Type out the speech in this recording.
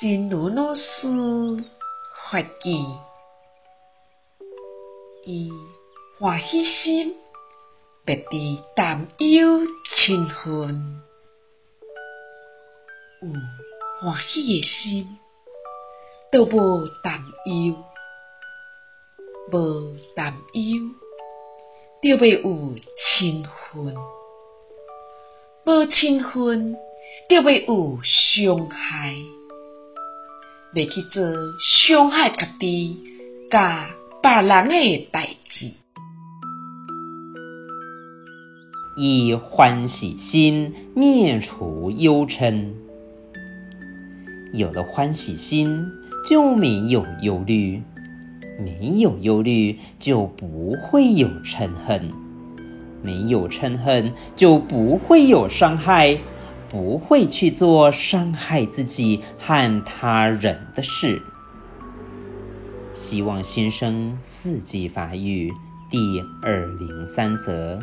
真如老师发记，以欢喜心，别致担忧亲恨。有欢喜的心，就无担忧；无担忧，就袂有亲恨；无亲恨，就袂有伤害。袂去做伤害家己、甲别人的代志。以欢喜心灭除忧嗔，有了欢喜心，就没有忧虑；没有忧虑，就不会有嗔恨；没有嗔恨，就不会有伤害。不会去做伤害自己和他人的事。希望新生四季法语第二零三则。